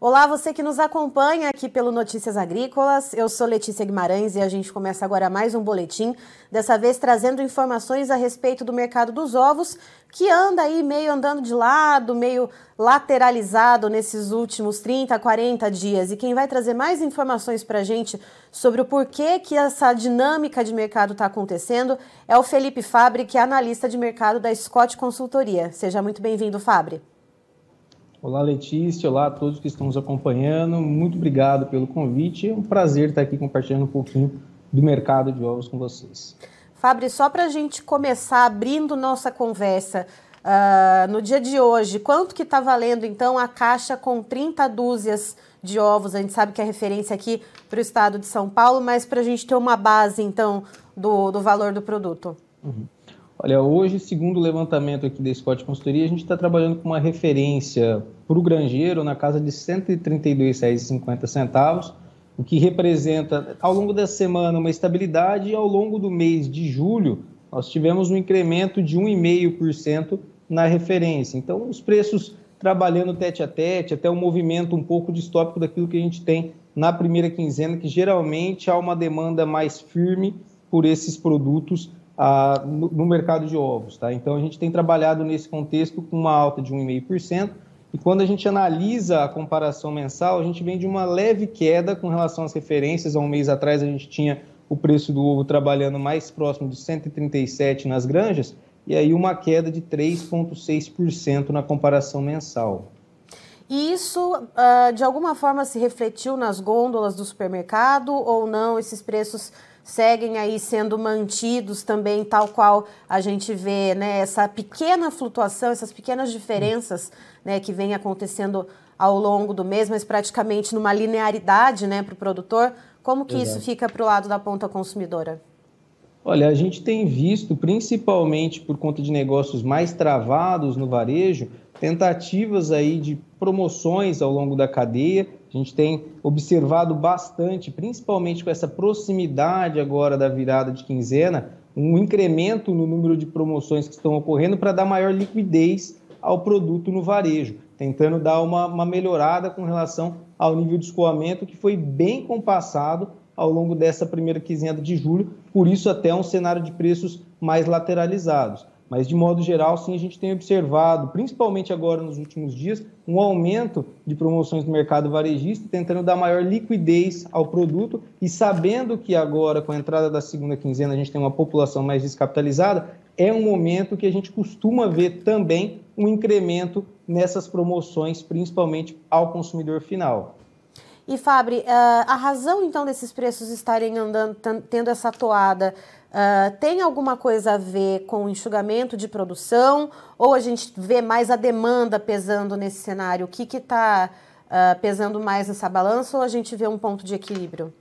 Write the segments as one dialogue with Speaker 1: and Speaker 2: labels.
Speaker 1: Olá, você que nos acompanha aqui pelo Notícias Agrícolas. Eu sou Letícia Guimarães e a gente começa agora mais um boletim, dessa vez trazendo informações a respeito do mercado dos ovos, que anda aí meio andando de lado, meio lateralizado nesses últimos 30, 40 dias. E quem vai trazer mais informações para a gente sobre o porquê que essa dinâmica de mercado está acontecendo é o Felipe Fabre, que é analista de mercado da Scott Consultoria. Seja muito bem-vindo, Fabre.
Speaker 2: Olá, Letícia. Olá a todos que estão nos acompanhando. Muito obrigado pelo convite. É um prazer estar aqui compartilhando um pouquinho do mercado de ovos com vocês.
Speaker 1: Fabri, só para a gente começar abrindo nossa conversa, uh, no dia de hoje, quanto que está valendo então a caixa com 30 dúzias de ovos? A gente sabe que é referência aqui para o estado de São Paulo, mas para a gente ter uma base então do, do valor do produto.
Speaker 2: Uhum. Olha, hoje, segundo o levantamento aqui da Scott Consultoria, a gente está trabalhando com uma referência para o granjeiro na casa de R$ 132,50, o que representa, ao longo da semana, uma estabilidade e ao longo do mês de julho, nós tivemos um incremento de 1,5% na referência. Então, os preços trabalhando tete a tete, até um movimento um pouco distópico daquilo que a gente tem na primeira quinzena, que geralmente há uma demanda mais firme por esses produtos ah, no, no, mercado de ovos. Tá? Então, a gente tem trabalhado nesse contexto com uma alta de 1,5%, e quando a gente analisa a comparação mensal, a gente vem de uma leve queda com relação às referências. Há um mês atrás, a gente tinha o preço do ovo trabalhando mais próximo de 137 nas granjas, e aí uma queda de 3,6% na comparação mensal.
Speaker 1: E isso, uh, de alguma forma, se refletiu nas gôndolas do supermercado ou não? Esses preços seguem aí sendo mantidos também, tal qual a gente vê, né, essa pequena flutuação, essas pequenas diferenças, né, que vem acontecendo ao longo do mês, mas praticamente numa linearidade, né, para o produtor. Como que Exato. isso fica para o lado da ponta consumidora?
Speaker 2: Olha, a gente tem visto, principalmente por conta de negócios mais travados no varejo, tentativas aí de promoções ao longo da cadeia a gente tem observado bastante, principalmente com essa proximidade agora da virada de quinzena, um incremento no número de promoções que estão ocorrendo para dar maior liquidez ao produto no varejo, tentando dar uma, uma melhorada com relação ao nível de escoamento que foi bem compassado ao longo dessa primeira quinzena de julho, por isso até um cenário de preços mais lateralizados. Mas, de modo geral, sim, a gente tem observado, principalmente agora nos últimos dias, um aumento de promoções no mercado varejista, tentando dar maior liquidez ao produto e sabendo que agora, com a entrada da segunda quinzena, a gente tem uma população mais descapitalizada, é um momento que a gente costuma ver também um incremento nessas promoções, principalmente ao consumidor final.
Speaker 1: E Fabri, eh, a razão então desses preços estarem andando, tendo essa toada, uh, tem alguma coisa a ver com o enxugamento de produção ou a gente vê mais a demanda pesando nesse cenário? O que está eh, pesando mais nessa balança ou a gente vê um ponto de equilíbrio?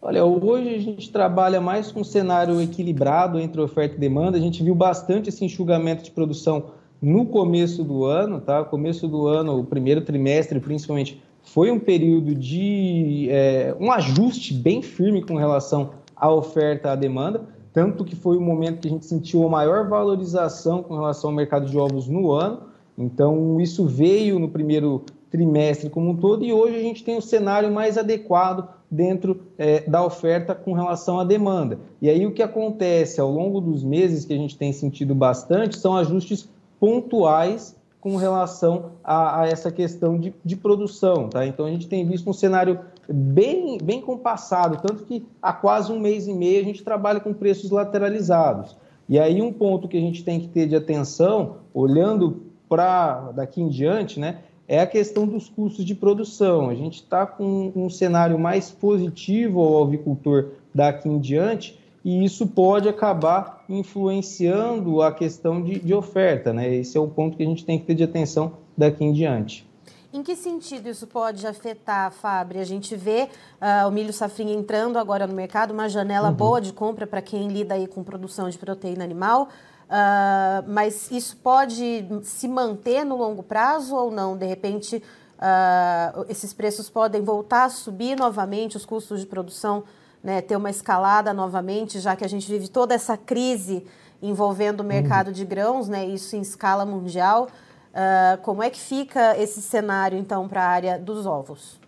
Speaker 2: Olha, hoje a gente trabalha mais com um cenário equilibrado entre oferta e demanda. A gente viu bastante esse enxugamento de produção no começo do ano, tá? Começo do ano, o primeiro trimestre, principalmente, foi um período de é, um ajuste bem firme com relação à oferta à demanda, tanto que foi o momento que a gente sentiu a maior valorização com relação ao mercado de ovos no ano. Então, isso veio no primeiro trimestre como um todo e hoje a gente tem um cenário mais adequado dentro é, da oferta com relação à demanda. E aí o que acontece ao longo dos meses que a gente tem sentido bastante são ajustes pontuais com relação a, a essa questão de, de, produção. Tá? Então, a gente tem visto um cenário bem, bem compassado, tanto que há quase um mês e meio a gente trabalha com preços lateralizados. E aí, um ponto que a gente tem que ter de atenção, olhando para daqui em diante, né, é a questão dos custos de produção. A gente está com um cenário mais positivo ao avicultor daqui em diante, e isso pode acabar influenciando a questão de, de oferta, né? Esse é o ponto que a gente tem que ter de atenção daqui em diante.
Speaker 1: Em que sentido isso pode afetar, Fábio? A gente vê uh, o milho safrinha entrando agora no mercado, uma janela uhum. boa de compra para quem lida aí com produção de proteína animal, uh, mas isso pode se manter no longo prazo ou não? De repente, uh, esses preços podem voltar a subir novamente, os custos de produção né, ter uma escalada novamente, já que a gente vive toda essa crise envolvendo o mercado uhum. de grãos, né, isso em escala mundial. Uh, como é que fica esse cenário, então, para a área dos ovos?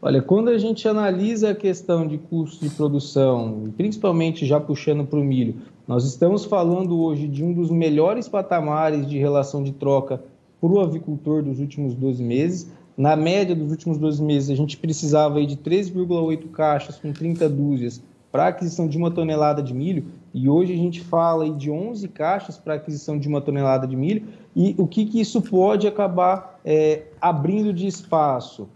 Speaker 2: Olha, quando a gente analisa a questão de custo de produção, principalmente já puxando para o milho, nós estamos falando hoje de um dos melhores patamares de relação de troca para o avicultor dos últimos 12 meses. Na média dos últimos 12 meses, a gente precisava de 3,8 caixas com 30 dúzias para aquisição de uma tonelada de milho, e hoje a gente fala de 11 caixas para aquisição de uma tonelada de milho, e o que, que isso pode acabar é, abrindo de espaço?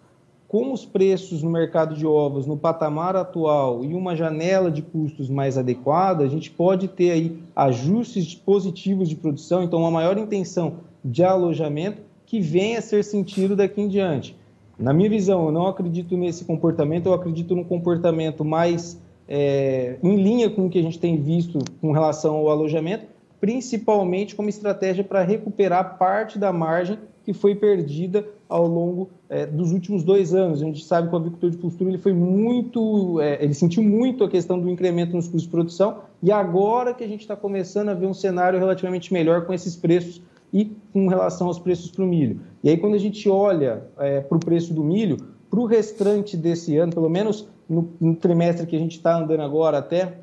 Speaker 2: com os preços no mercado de ovos no patamar atual e uma janela de custos mais adequada, a gente pode ter aí ajustes positivos de produção, então uma maior intenção de alojamento que venha a ser sentido daqui em diante. Na minha visão, eu não acredito nesse comportamento, eu acredito num comportamento mais é, em linha com o que a gente tem visto com relação ao alojamento, principalmente como estratégia para recuperar parte da margem que foi perdida ao longo é, dos últimos dois anos. A gente sabe que o avicultor de postura ele foi muito, é, ele sentiu muito a questão do incremento nos custos de produção e agora que a gente está começando a ver um cenário relativamente melhor com esses preços e com relação aos preços para o milho. E aí quando a gente olha é, para o preço do milho, para o restante desse ano, pelo menos no, no trimestre que a gente está andando agora até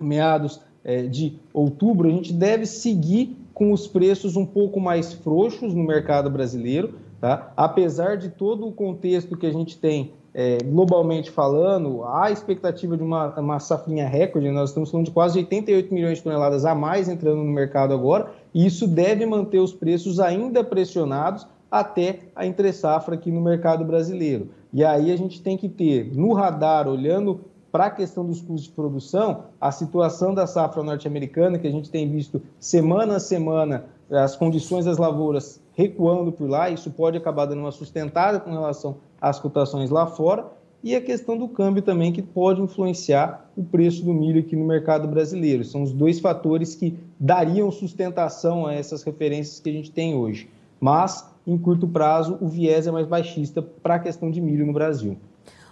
Speaker 2: meados é, de outubro, a gente deve seguir com os preços um pouco mais frouxos no mercado brasileiro, tá? apesar de todo o contexto que a gente tem é, globalmente falando, a expectativa de uma, uma safrinha recorde, nós estamos falando de quase 88 milhões de toneladas a mais entrando no mercado agora, e isso deve manter os preços ainda pressionados até a entre-safra aqui no mercado brasileiro. E aí a gente tem que ter no radar, olhando para a questão dos custos de produção, a situação da safra norte-americana, que a gente tem visto semana a semana as condições das lavouras recuando por lá, isso pode acabar dando uma sustentada com relação às cotações lá fora, e a questão do câmbio também, que pode influenciar o preço do milho aqui no mercado brasileiro. São os dois fatores que dariam sustentação a essas referências que a gente tem hoje. Mas, em curto prazo, o viés é mais baixista para a questão de milho no Brasil.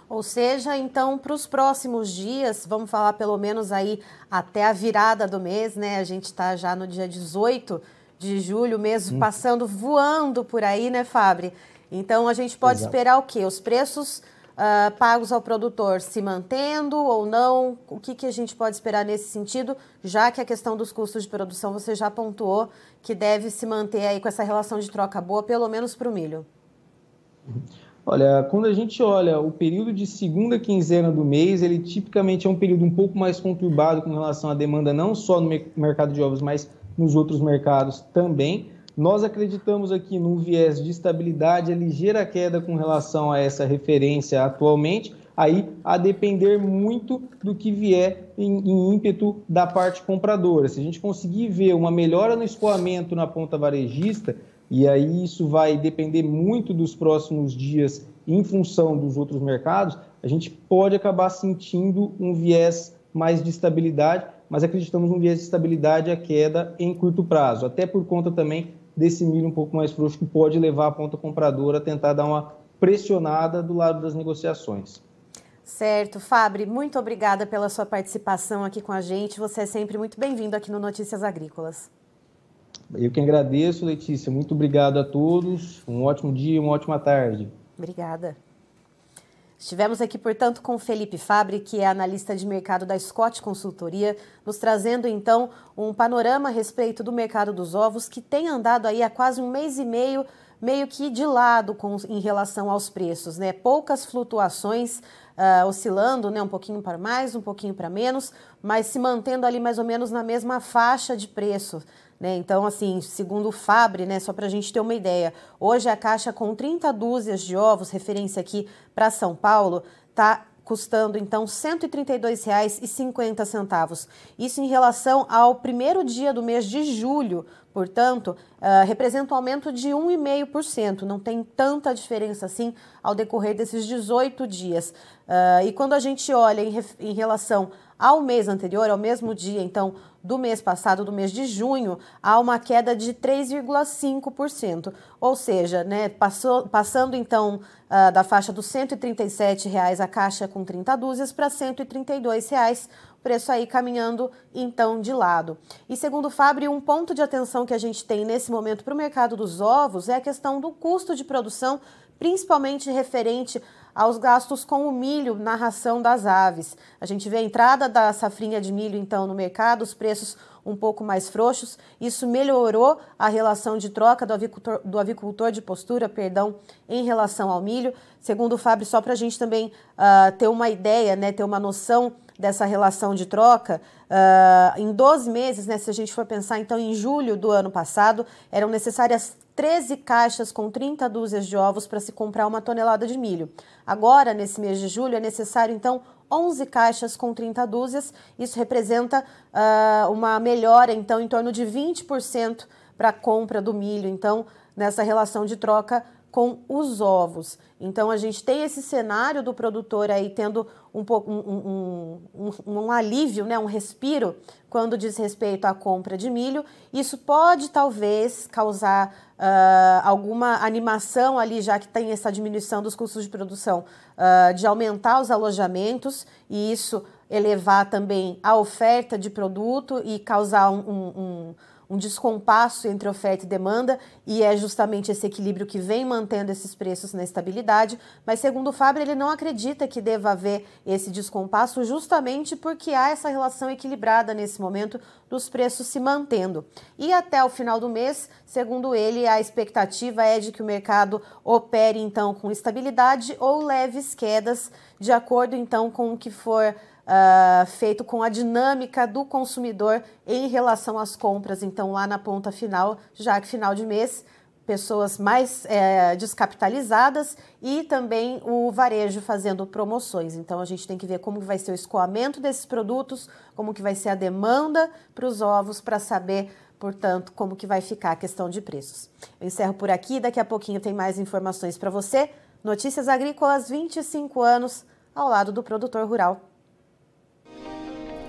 Speaker 1: Ou seja, então, para os próximos dias, vamos falar pelo menos aí até a virada do mês, né? A gente está já no dia 18 de julho, mês hum. passando voando por aí, né, Fabre? Então, a gente pode Exato. esperar o quê? Os preços uh, pagos ao produtor se mantendo ou não? O que, que a gente pode esperar nesse sentido, já que a questão dos custos de produção você já pontuou que deve se manter aí com essa relação de troca boa, pelo menos para o milho?
Speaker 2: Olha, quando a gente olha o período de segunda quinzena do mês, ele tipicamente é um período um pouco mais conturbado com relação à demanda, não só no mercado de ovos, mas nos outros mercados também. Nós acreditamos aqui num viés de estabilidade, a ligeira queda com relação a essa referência atualmente, aí a depender muito do que vier em, em, ímpeto da parte compradora. Se a gente conseguir ver uma melhora no escoamento na ponta varejista, e aí isso vai depender muito dos próximos dias em função dos outros mercados, a gente pode acabar sentindo um viés mais de estabilidade, mas acreditamos num viés de estabilidade a queda em curto prazo, até por conta também desse milho um pouco mais frouxo que pode levar a ponta compradora a tentar dar uma pressionada do lado das negociações.
Speaker 1: Certo, Fabre, muito obrigada pela sua participação aqui com a gente. Você é sempre muito bem-vindo aqui no Notícias Agrícolas.
Speaker 2: Eu que agradeço, Letícia. Muito obrigado a todos. Um ótimo dia, uma ótima tarde.
Speaker 1: Obrigada. Estivemos aqui, portanto, com Felipe Fabre, que é analista de mercado da Scott Consultoria, nos trazendo então um panorama a respeito do mercado dos ovos, que tem andado aí há quase um mês e meio, meio que de lado com, em relação aos preços, né? Poucas flutuações, uh, oscilando, né? Um pouquinho para mais, um pouquinho para menos, mas se mantendo ali mais ou menos na mesma faixa de preço. Né? Então, assim, segundo o Fabre, né, só para a gente ter uma ideia, hoje a caixa com 30 dúzias de ovos, referência aqui para São Paulo, está custando então R$ 132,50. Isso em relação ao primeiro dia do mês de julho, portanto, uh, representa um aumento de 1,5%. Não tem tanta diferença assim ao decorrer desses 18 dias. Uh, e quando a gente olha em, em relação ao mês anterior, ao mesmo dia, então, do mês passado, do mês de junho, há uma queda de 3,5%. Ou seja, né, passou, passando então uh, da faixa dos 137 reais a caixa com 30 dúzias para 132 reais preço aí caminhando então de lado. E segundo o um ponto de atenção que a gente tem nesse momento para o mercado dos ovos é a questão do custo de produção, principalmente referente aos gastos com o milho na ração das aves. A gente vê a entrada da safrinha de milho então no mercado, os preços um pouco mais frouxos. Isso melhorou a relação de troca do avicultor, do avicultor de postura, perdão, em relação ao milho. Segundo o Fábio, só para a gente também uh, ter uma ideia, né, ter uma noção dessa relação de troca, uh, em 12 meses, né, se a gente for pensar então em julho do ano passado, eram necessárias 13 caixas com 30 dúzias de ovos para se comprar uma tonelada de milho. Agora, nesse mês de julho, é necessário então 11 caixas com 30 dúzias. Isso representa uh, uma melhora, então, em torno de 20% para a compra do milho. Então, nessa relação de troca com os ovos. Então a gente tem esse cenário do produtor aí tendo um, pouco, um, um, um, um, alívio, né, um respiro quando diz respeito à compra de milho. Isso pode talvez causar uh, alguma animação ali, já que tem essa diminuição dos custos de produção, uh, de aumentar os alojamentos e isso elevar também a oferta de produto e causar um um descompasso entre oferta e demanda, e é justamente esse equilíbrio que vem mantendo esses preços na estabilidade. Mas, segundo o Fábio, ele não acredita que deva haver esse descompasso, justamente porque há essa relação equilibrada nesse momento dos preços se mantendo. E até o final do mês, segundo ele, a expectativa é de que o mercado opere então com estabilidade ou leves quedas, de acordo então com o que for uh, feito com a dinâmica do consumidor em relação às compras. Então, lá na ponta final, já que final de mês, pessoas mais é, descapitalizadas e também o varejo fazendo promoções. Então a gente tem que ver como vai ser o escoamento desses produtos, como que vai ser a demanda para os ovos para saber, portanto, como que vai ficar a questão de preços. Eu encerro por aqui, daqui a pouquinho tem mais informações para você. Notícias Agrícolas 25 anos ao lado do produtor rural